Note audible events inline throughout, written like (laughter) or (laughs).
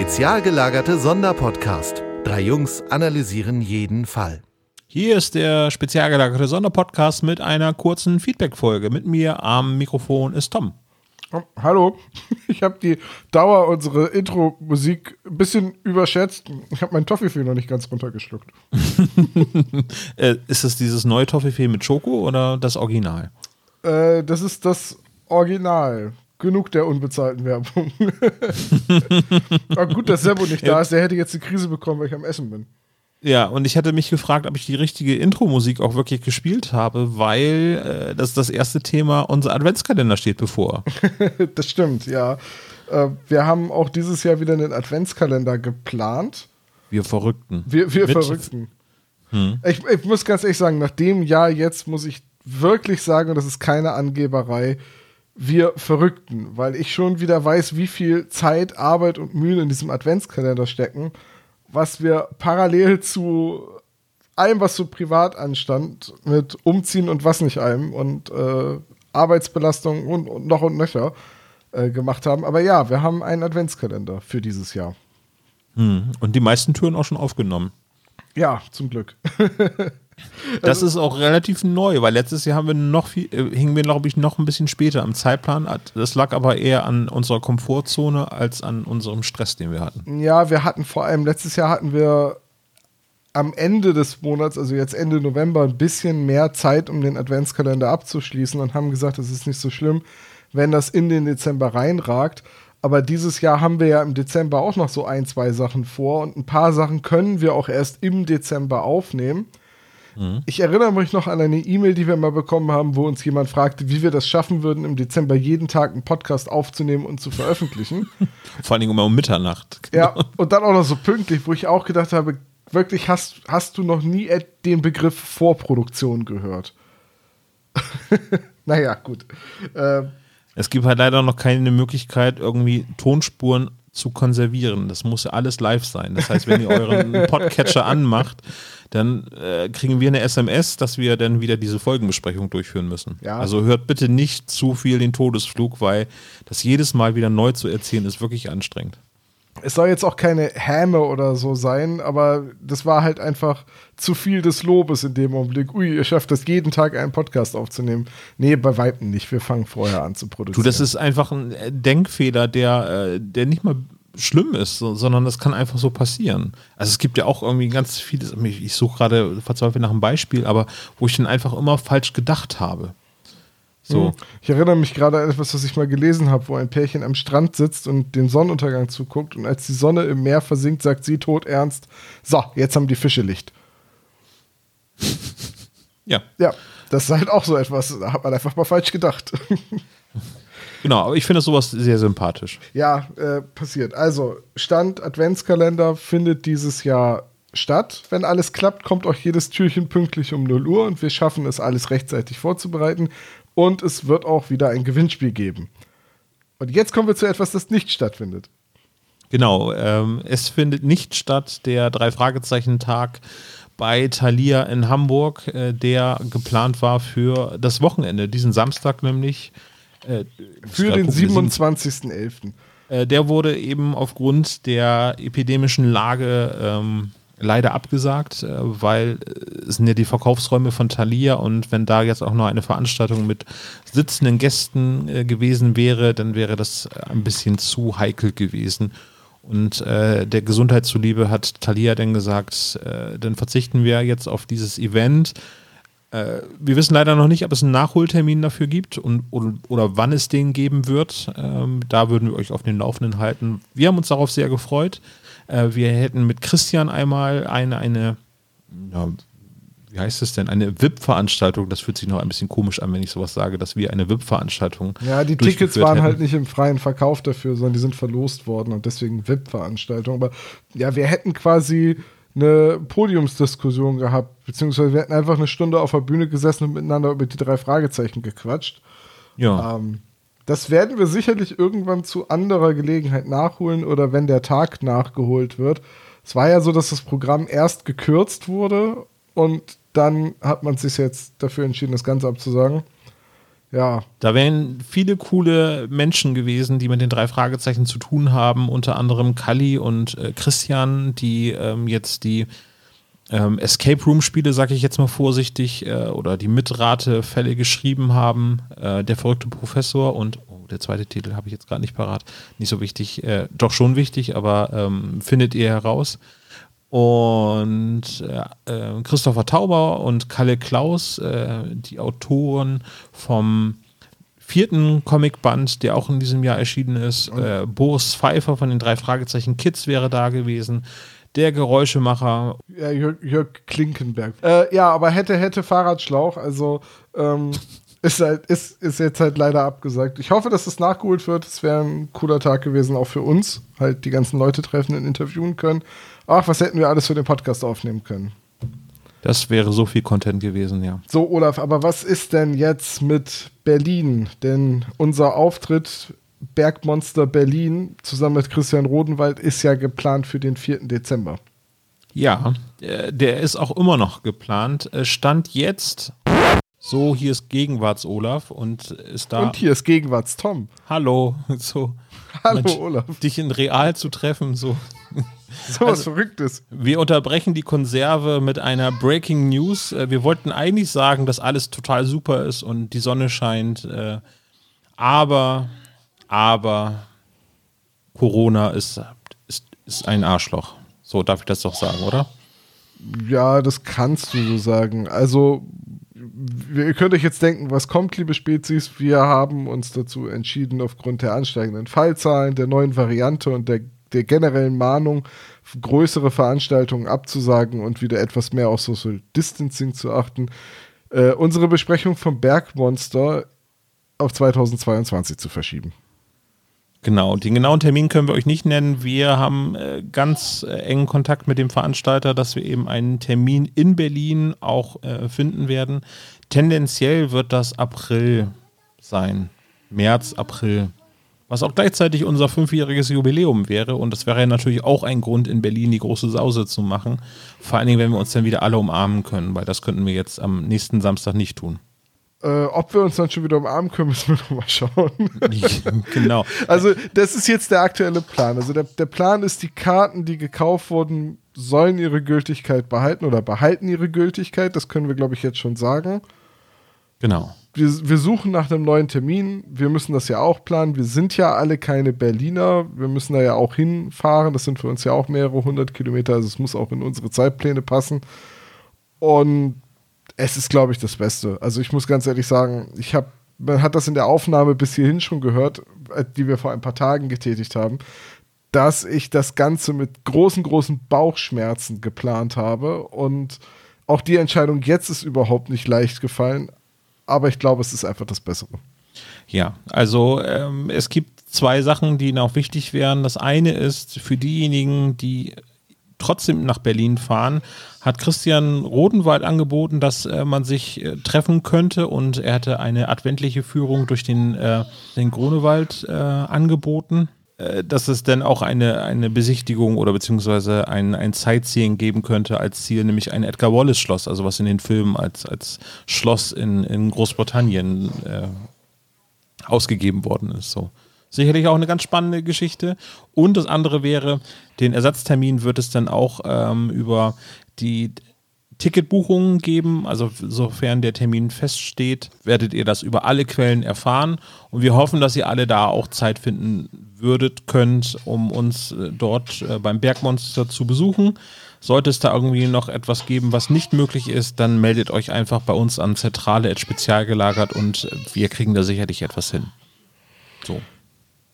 Spezial gelagerte Sonderpodcast. Drei Jungs analysieren jeden Fall. Hier ist der spezial gelagerte Sonderpodcast mit einer kurzen Feedback-Folge. Mit mir am Mikrofon ist Tom. Oh, hallo, (laughs) ich habe die Dauer unserer Intro-Musik ein bisschen überschätzt. Ich habe meinen Toffifee noch nicht ganz runtergeschluckt. (laughs) äh, ist das dieses neue Toffifee mit Schoko oder das Original? Äh, das ist das Original. Genug der unbezahlten Werbung. Aber (laughs) gut, dass Sebo nicht da ist. Der hätte jetzt eine Krise bekommen, weil ich am Essen bin. Ja, und ich hatte mich gefragt, ob ich die richtige Intro-Musik auch wirklich gespielt habe, weil äh, das, das erste Thema, unser Adventskalender steht bevor. (laughs) das stimmt, ja. Äh, wir haben auch dieses Jahr wieder einen Adventskalender geplant. Wir Verrückten. Wir, wir Verrückten. Hm. Ich, ich muss ganz ehrlich sagen, nach dem Jahr jetzt muss ich wirklich sagen, und das ist keine Angeberei, wir Verrückten, weil ich schon wieder weiß, wie viel Zeit, Arbeit und Mühe in diesem Adventskalender stecken was wir parallel zu allem, was so privat anstand, mit Umziehen und was nicht allem und äh, Arbeitsbelastung und, und, noch und nöcher äh, gemacht haben. Aber ja, wir haben einen Adventskalender für dieses Jahr. Hm. Und die meisten Türen auch schon aufgenommen. Ja, zum Glück. (laughs) Das also, ist auch relativ neu, weil letztes Jahr haben wir noch viel, äh, hingen wir, glaube ich, noch ein bisschen später am Zeitplan. Das lag aber eher an unserer Komfortzone als an unserem Stress, den wir hatten. Ja, wir hatten vor allem, letztes Jahr hatten wir am Ende des Monats, also jetzt Ende November, ein bisschen mehr Zeit, um den Adventskalender abzuschließen und haben gesagt, es ist nicht so schlimm, wenn das in den Dezember reinragt. Aber dieses Jahr haben wir ja im Dezember auch noch so ein, zwei Sachen vor und ein paar Sachen können wir auch erst im Dezember aufnehmen. Mhm. Ich erinnere mich noch an eine E-Mail, die wir mal bekommen haben, wo uns jemand fragte, wie wir das schaffen würden, im Dezember jeden Tag einen Podcast aufzunehmen und zu veröffentlichen. (laughs) Vor allen Dingen immer um Mitternacht. Genau. Ja, und dann auch noch so pünktlich, wo ich auch gedacht habe, wirklich hast, hast du noch nie den Begriff Vorproduktion gehört? (laughs) naja, gut. Äh, es gibt halt leider noch keine Möglichkeit, irgendwie Tonspuren zu konservieren. Das muss ja alles live sein. Das heißt, wenn ihr euren (laughs) Podcatcher anmacht, dann äh, kriegen wir eine SMS, dass wir dann wieder diese Folgenbesprechung durchführen müssen. Ja. Also hört bitte nicht zu viel den Todesflug, weil das jedes Mal wieder neu zu erzählen ist wirklich anstrengend. Es soll jetzt auch keine Häme oder so sein, aber das war halt einfach zu viel des Lobes in dem Augenblick. Ui, ihr schafft das jeden Tag einen Podcast aufzunehmen. Nee, bei Weitem nicht. Wir fangen vorher an zu produzieren. Du, das ist einfach ein Denkfehler, der, äh, der nicht mal schlimm ist, sondern das kann einfach so passieren. Also es gibt ja auch irgendwie ganz vieles, ich suche gerade verzweifelt nach einem Beispiel, aber wo ich dann einfach immer falsch gedacht habe. So. Hm. Ich erinnere mich gerade an etwas, was ich mal gelesen habe, wo ein Pärchen am Strand sitzt und den Sonnenuntergang zuguckt und als die Sonne im Meer versinkt, sagt sie todernst, so, jetzt haben die Fische Licht. Ja. Ja, das ist halt auch so etwas, da hat man einfach mal falsch gedacht. (laughs) Genau, aber ich finde sowas sehr sympathisch. Ja, äh, passiert. Also, Stand Adventskalender findet dieses Jahr statt. Wenn alles klappt, kommt auch jedes Türchen pünktlich um 0 Uhr und wir schaffen es, alles rechtzeitig vorzubereiten. Und es wird auch wieder ein Gewinnspiel geben. Und jetzt kommen wir zu etwas, das nicht stattfindet. Genau, ähm, es findet nicht statt der Drei-Fragezeichen-Tag bei Thalia in Hamburg, äh, der geplant war für das Wochenende, diesen Samstag nämlich. Äh, Für den 27.11. Äh, der wurde eben aufgrund der epidemischen Lage ähm, leider abgesagt, äh, weil es sind ja die Verkaufsräume von Thalia und wenn da jetzt auch noch eine Veranstaltung mit sitzenden Gästen äh, gewesen wäre, dann wäre das ein bisschen zu heikel gewesen. Und äh, der Gesundheit zuliebe hat Thalia dann gesagt, äh, dann verzichten wir jetzt auf dieses Event äh, wir wissen leider noch nicht, ob es einen Nachholtermin dafür gibt und, oder, oder wann es den geben wird. Ähm, da würden wir euch auf den Laufenden halten. Wir haben uns darauf sehr gefreut. Äh, wir hätten mit Christian einmal eine, eine ja, wie heißt es denn, eine VIP-Veranstaltung, das fühlt sich noch ein bisschen komisch an, wenn ich sowas sage, dass wir eine VIP-Veranstaltung. Ja, die Tickets waren hätten. halt nicht im freien Verkauf dafür, sondern die sind verlost worden und deswegen VIP-Veranstaltung. Aber ja, wir hätten quasi eine Podiumsdiskussion gehabt, beziehungsweise wir hätten einfach eine Stunde auf der Bühne gesessen und miteinander über die drei Fragezeichen gequatscht. Ja. Ähm, das werden wir sicherlich irgendwann zu anderer Gelegenheit nachholen oder wenn der Tag nachgeholt wird. Es war ja so, dass das Programm erst gekürzt wurde und dann hat man sich jetzt dafür entschieden, das Ganze abzusagen. Ja. Da wären viele coole Menschen gewesen, die mit den drei Fragezeichen zu tun haben, unter anderem Kali und äh, Christian, die ähm, jetzt die ähm, Escape Room Spiele, sage ich jetzt mal vorsichtig, äh, oder die Mitratefälle geschrieben haben. Äh, der verrückte Professor und oh, der zweite Titel habe ich jetzt gerade nicht parat. Nicht so wichtig, äh, doch schon wichtig, aber ähm, findet ihr heraus. Und äh, äh, Christopher Tauber und Kalle Klaus, äh, die Autoren vom vierten Comicband, der auch in diesem Jahr erschienen ist. Äh, Boris Pfeiffer von den drei Fragezeichen Kids wäre da gewesen. Der Geräuschemacher. Ja, Jörg, Jörg Klinkenberg. Äh, ja, aber hätte, hätte Fahrradschlauch. Also ähm, (laughs) ist, halt, ist, ist jetzt halt leider abgesagt. Ich hoffe, dass es nachgeholt wird. Es wäre ein cooler Tag gewesen, auch für uns. Halt die ganzen Leute treffen und interviewen können. Ach, was hätten wir alles für den Podcast aufnehmen können. Das wäre so viel Content gewesen, ja. So, Olaf, aber was ist denn jetzt mit Berlin? Denn unser Auftritt Bergmonster Berlin zusammen mit Christian Rodenwald ist ja geplant für den 4. Dezember. Ja, äh, der ist auch immer noch geplant. Äh, Stand jetzt, so hier ist Gegenwarts Olaf und ist da. Und hier ist Gegenwarts Tom. Hallo, (laughs) so. Hallo Olaf. Dich in real zu treffen, so. (laughs) So was Verrücktes. Wir unterbrechen die Konserve mit einer Breaking News. Äh, Wir wollten eigentlich sagen, dass alles total super ist und die Sonne scheint. äh, Aber, aber Corona ist, ist, ist ein Arschloch. So darf ich das doch sagen, oder? Ja, das kannst du so sagen. Also, ihr könnt euch jetzt denken, was kommt, liebe Spezies? Wir haben uns dazu entschieden, aufgrund der ansteigenden Fallzahlen, der neuen Variante und der, der generellen Mahnung, größere Veranstaltungen abzusagen und wieder etwas mehr auf Social Distancing zu achten, äh, unsere Besprechung vom Bergmonster auf 2022 zu verschieben. Genau, den genauen Termin können wir euch nicht nennen. Wir haben äh, ganz äh, engen Kontakt mit dem Veranstalter, dass wir eben einen Termin in Berlin auch äh, finden werden. Tendenziell wird das April sein. März, April. Was auch gleichzeitig unser fünfjähriges Jubiläum wäre. Und das wäre ja natürlich auch ein Grund, in Berlin die große Sause zu machen. Vor allen Dingen, wenn wir uns dann wieder alle umarmen können, weil das könnten wir jetzt am nächsten Samstag nicht tun. Äh, ob wir uns dann schon wieder umarmen können, (laughs) müssen wir noch mal schauen. (laughs) genau. Also, das ist jetzt der aktuelle Plan. Also, der, der Plan ist, die Karten, die gekauft wurden, sollen ihre Gültigkeit behalten oder behalten ihre Gültigkeit. Das können wir, glaube ich, jetzt schon sagen. Genau. Wir, wir suchen nach einem neuen Termin. Wir müssen das ja auch planen. Wir sind ja alle keine Berliner. Wir müssen da ja auch hinfahren. Das sind für uns ja auch mehrere hundert Kilometer. Also, es muss auch in unsere Zeitpläne passen. Und es ist, glaube ich, das Beste. Also, ich muss ganz ehrlich sagen, ich habe man hat das in der Aufnahme bis hierhin schon gehört, äh, die wir vor ein paar Tagen getätigt haben, dass ich das Ganze mit großen, großen Bauchschmerzen geplant habe. Und auch die Entscheidung jetzt ist überhaupt nicht leicht gefallen. Aber ich glaube, es ist einfach das Bessere. Ja, also ähm, es gibt zwei Sachen, die noch wichtig wären. Das eine ist für diejenigen, die trotzdem nach Berlin fahren, hat Christian Rodenwald angeboten, dass äh, man sich äh, treffen könnte und er hatte eine adventliche Führung durch den, äh, den Grunewald äh, angeboten. Äh, Dass es dann auch eine, eine Besichtigung oder beziehungsweise ein, ein Sightseeing geben könnte als Ziel, nämlich ein Edgar Wallace-Schloss, also was in den Filmen als, als Schloss in, in Großbritannien äh, ausgegeben worden ist. So. Sicherlich auch eine ganz spannende Geschichte. Und das andere wäre, den Ersatztermin wird es dann auch ähm, über die Ticketbuchungen geben. Also sofern der Termin feststeht, werdet ihr das über alle Quellen erfahren. Und wir hoffen, dass ihr alle da auch Zeit finden würdet, könnt, um uns äh, dort äh, beim Bergmonster zu besuchen. Sollte es da irgendwie noch etwas geben, was nicht möglich ist, dann meldet euch einfach bei uns an Zentrale Spezial gelagert und äh, wir kriegen da sicherlich etwas hin. So.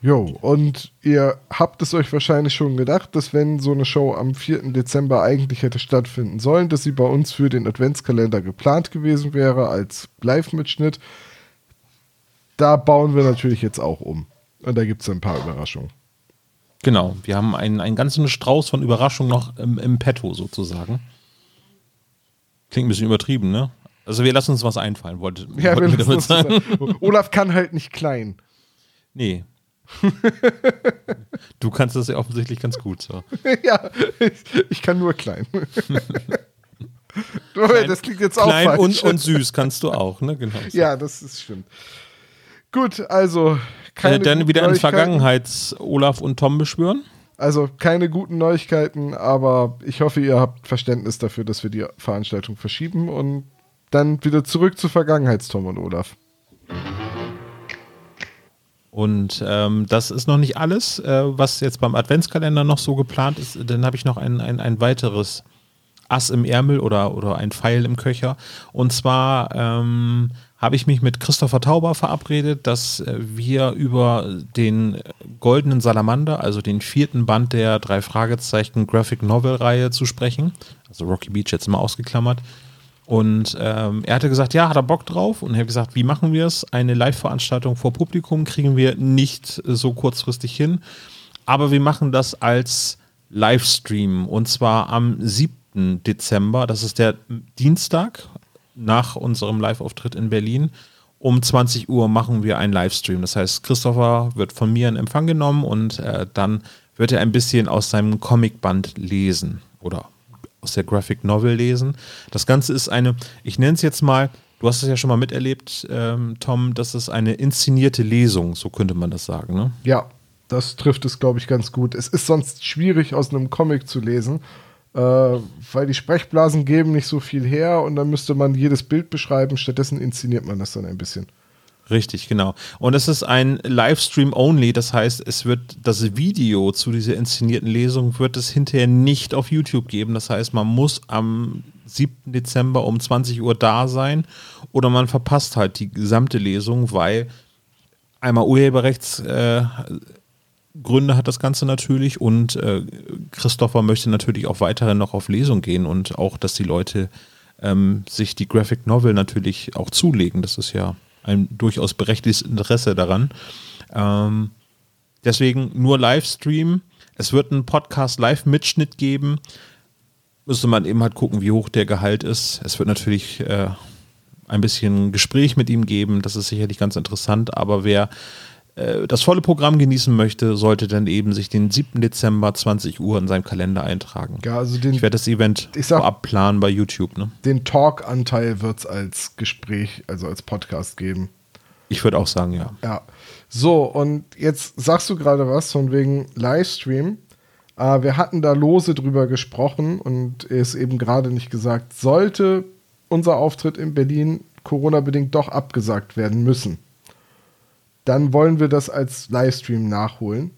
Jo, und ihr habt es euch wahrscheinlich schon gedacht, dass wenn so eine Show am 4. Dezember eigentlich hätte stattfinden sollen, dass sie bei uns für den Adventskalender geplant gewesen wäre als Live-Mitschnitt. Da bauen wir natürlich jetzt auch um. Und da gibt es ein paar Überraschungen. Genau, wir haben einen, einen ganzen Strauß von Überraschungen noch im, im Petto sozusagen. Klingt ein bisschen übertrieben, ne? Also wir lassen uns was einfallen, wollte, Ja, wir wollten wir lassen uns. Olaf kann halt nicht klein. Nee. (laughs) du kannst das ja offensichtlich ganz gut so. (laughs) ja, ich, ich kann nur klein. (laughs) das klingt jetzt auch Klein falsch. und, und süß kannst du auch, ne? Genau. so. Ja, das ist stimmt. Gut, also keine Äh, dann wieder in Neuigkeiten. Vergangenheits-Olaf und Tom beschwören? Also keine guten Neuigkeiten, aber ich hoffe, ihr habt Verständnis dafür, dass wir die Veranstaltung verschieben und dann wieder zurück zu Vergangenheitstom und Olaf. Und ähm, das ist noch nicht alles, äh, was jetzt beim Adventskalender noch so geplant ist. Dann habe ich noch ein, ein, ein weiteres Ass im Ärmel oder, oder ein Pfeil im Köcher. Und zwar ähm, habe ich mich mit Christopher Tauber verabredet, dass äh, wir über den Goldenen Salamander, also den vierten Band der drei Fragezeichen Graphic Novel Reihe zu sprechen, also Rocky Beach jetzt mal ausgeklammert, und ähm, er hatte gesagt, ja, hat er Bock drauf. Und er hat gesagt, wie machen wir es? Eine Live-Veranstaltung vor Publikum kriegen wir nicht so kurzfristig hin. Aber wir machen das als Livestream. Und zwar am 7. Dezember. Das ist der Dienstag nach unserem Live-Auftritt in Berlin. Um 20 Uhr machen wir einen Livestream. Das heißt, Christopher wird von mir in Empfang genommen und äh, dann wird er ein bisschen aus seinem Comicband lesen. Oder aus der Graphic Novel lesen. Das Ganze ist eine, ich nenne es jetzt mal, du hast es ja schon mal miterlebt, ähm, Tom, das ist eine inszenierte Lesung, so könnte man das sagen, ne? Ja, das trifft es, glaube ich, ganz gut. Es ist sonst schwierig, aus einem Comic zu lesen, äh, weil die Sprechblasen geben nicht so viel her und dann müsste man jedes Bild beschreiben. Stattdessen inszeniert man das dann ein bisschen. Richtig, genau. Und es ist ein Livestream only, das heißt, es wird das Video zu dieser inszenierten Lesung wird es hinterher nicht auf YouTube geben. Das heißt, man muss am 7. Dezember um 20 Uhr da sein oder man verpasst halt die gesamte Lesung, weil einmal Urheberrechts äh, hat das Ganze natürlich und äh, Christopher möchte natürlich auch weiterhin noch auf Lesung gehen und auch, dass die Leute ähm, sich die Graphic Novel natürlich auch zulegen. Das ist ja ein durchaus berechtigtes Interesse daran. Ähm, deswegen nur Livestream. Es wird einen Podcast-Live-Mitschnitt geben. Müsste man eben halt gucken, wie hoch der Gehalt ist. Es wird natürlich äh, ein bisschen Gespräch mit ihm geben. Das ist sicherlich ganz interessant. Aber wer das volle Programm genießen möchte, sollte dann eben sich den 7. Dezember 20 Uhr in seinem Kalender eintragen. Ja, also den, Ich werde das Event Ich sag- vorab planen bei YouTube. Ne? den Talk-Anteil wird es als Gespräch, also als Podcast geben. Ich würde auch sagen, ja. Ja. So, und jetzt sagst du gerade was von wegen Livestream. Äh, wir hatten da lose drüber gesprochen und er ist eben gerade nicht gesagt, sollte unser Auftritt in Berlin Corona-bedingt doch abgesagt werden müssen, dann wollen wir das als Livestream nachholen.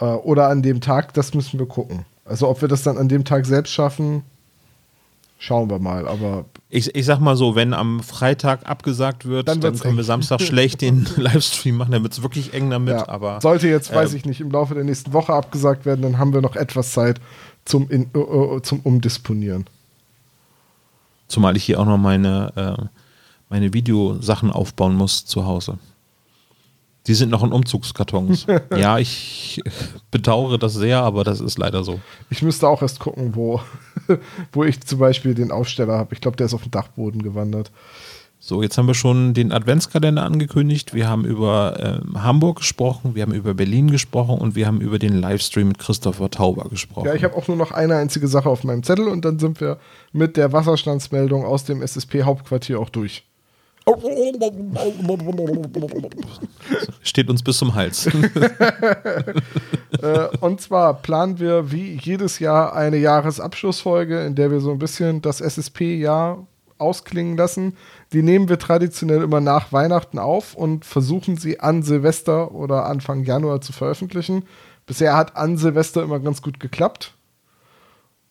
Äh, oder an dem Tag, das müssen wir gucken. Also ob wir das dann an dem Tag selbst schaffen, schauen wir mal. Aber Ich, ich sag mal so, wenn am Freitag abgesagt wird, Dann dann, können wir. Samstag (laughs) schlecht den Livestream machen, dann wird es wirklich eng damit. Ja, aber sollte jetzt, weiß ähm, ich nicht, im Laufe der nächsten Woche abgesagt werden, dann haben wir noch etwas Zeit zum, in, äh, äh, zum Umdisponieren. Zumal ich hier auch noch meine, äh, meine Videosachen aufbauen muss zu Hause. Die sind noch in Umzugskartons. (laughs) ja, ich bedauere das sehr, aber das ist leider so. Ich müsste auch erst gucken, wo, (laughs) wo ich zum Beispiel den Aufsteller habe. Ich glaube, der ist auf den Dachboden gewandert. So, jetzt haben wir schon den Adventskalender angekündigt. Wir haben über ähm, Hamburg gesprochen, wir haben über Berlin gesprochen und wir haben über den Livestream mit Christopher Tauber gesprochen. Ja, ich habe auch nur noch eine einzige Sache auf meinem Zettel und dann sind wir mit der Wasserstandsmeldung aus dem SSP-Hauptquartier auch durch. Steht uns bis zum Hals. (laughs) äh, und zwar planen wir wie jedes Jahr eine Jahresabschlussfolge, in der wir so ein bisschen das SSP-Jahr ausklingen lassen. Die nehmen wir traditionell immer nach Weihnachten auf und versuchen sie an Silvester oder Anfang Januar zu veröffentlichen. Bisher hat an Silvester immer ganz gut geklappt.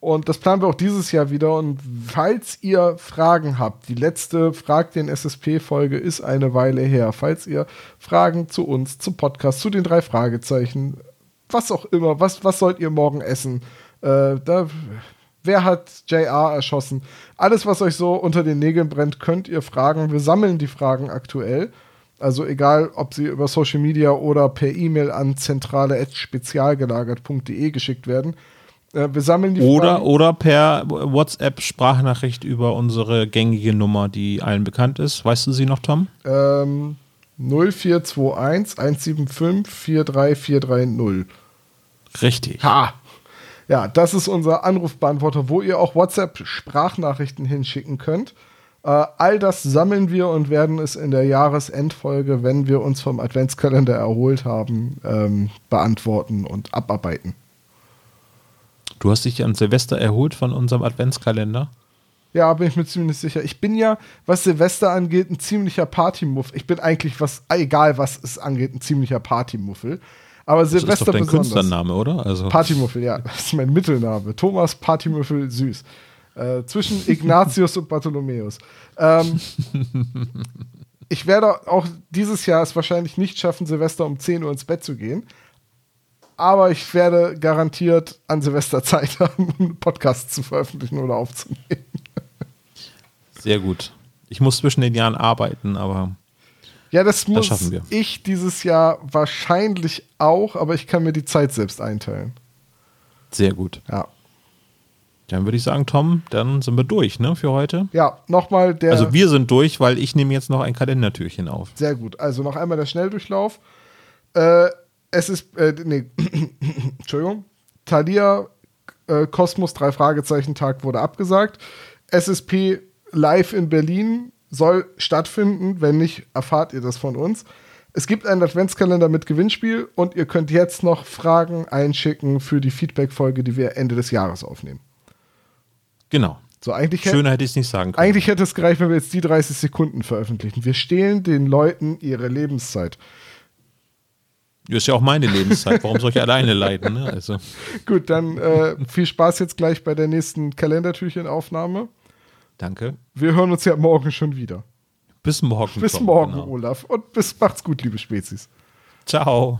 Und das planen wir auch dieses Jahr wieder. Und falls ihr Fragen habt, die letzte Frag den SSP-Folge ist eine Weile her. Falls ihr Fragen zu uns, zum Podcast, zu den drei Fragezeichen, was auch immer, was, was sollt ihr morgen essen? Äh, da, wer hat JR erschossen? Alles, was euch so unter den Nägeln brennt, könnt ihr fragen. Wir sammeln die Fragen aktuell. Also egal, ob sie über Social Media oder per E-Mail an zentrale.spezialgelagert.de geschickt werden. Äh, wir sammeln die Oder, Fragen. oder per WhatsApp-Sprachnachricht über unsere gängige Nummer, die allen bekannt ist. Weißt du sie noch, Tom? Ähm, 0421 175 43430. Richtig. Ha! Ja, das ist unser Anrufbeantworter, wo ihr auch WhatsApp-Sprachnachrichten hinschicken könnt. Äh, all das sammeln wir und werden es in der Jahresendfolge, wenn wir uns vom Adventskalender erholt haben, ähm, beantworten und abarbeiten. Du hast dich an Silvester erholt von unserem Adventskalender? Ja, bin ich mir ziemlich sicher. Ich bin ja, was Silvester angeht, ein ziemlicher Partymuff. Ich bin eigentlich, was, egal was es angeht, ein ziemlicher Partymuffel. Aber Silvester das ist doch dein besonders. Künstlername, oder? Also. Partymuffel, ja. (laughs) Das ist mein Mittelname. Thomas Partymuffel Süß. Äh, zwischen Ignatius und Bartholomäus. Ähm, (laughs) ich werde auch dieses Jahr es wahrscheinlich nicht schaffen, Silvester um 10 Uhr ins Bett zu gehen. Aber ich werde garantiert an Silvester Zeit (laughs) haben, um einen Podcast zu veröffentlichen oder aufzunehmen. Sehr gut. Ich muss zwischen den Jahren arbeiten, aber. Ja, das muss das ich dieses Jahr wahrscheinlich auch, aber ich kann mir die Zeit selbst einteilen. Sehr gut. Ja. Dann würde ich sagen, Tom, dann sind wir durch, ne, für heute. Ja, nochmal der. Also wir sind durch, weil ich nehme jetzt noch ein Kalendertürchen auf. Sehr gut. Also noch einmal der Schnelldurchlauf. Äh, es ist, äh, nee, (coughs) Entschuldigung. Thalia äh, Kosmos drei Fragezeichen Tag wurde abgesagt. SSP live in Berlin soll stattfinden. Wenn nicht, erfahrt ihr das von uns. Es gibt einen Adventskalender mit Gewinnspiel und ihr könnt jetzt noch Fragen einschicken für die Feedback-Folge, die wir Ende des Jahres aufnehmen. Genau. So, eigentlich Schöner hätte ich es nicht sagen können. Eigentlich hätte es gereicht, wenn wir jetzt die 30 Sekunden veröffentlichen. Wir stehlen den Leuten ihre Lebenszeit. Das ist ja auch meine Lebenszeit. Warum soll ich alleine leiden? Ne? Also. Gut, dann äh, viel Spaß jetzt gleich bei der nächsten Kalendertürchenaufnahme. Danke. Wir hören uns ja morgen schon wieder. Bis morgen. Bis morgen, genau. Olaf. Und bis macht's gut, liebe Spezies. Ciao.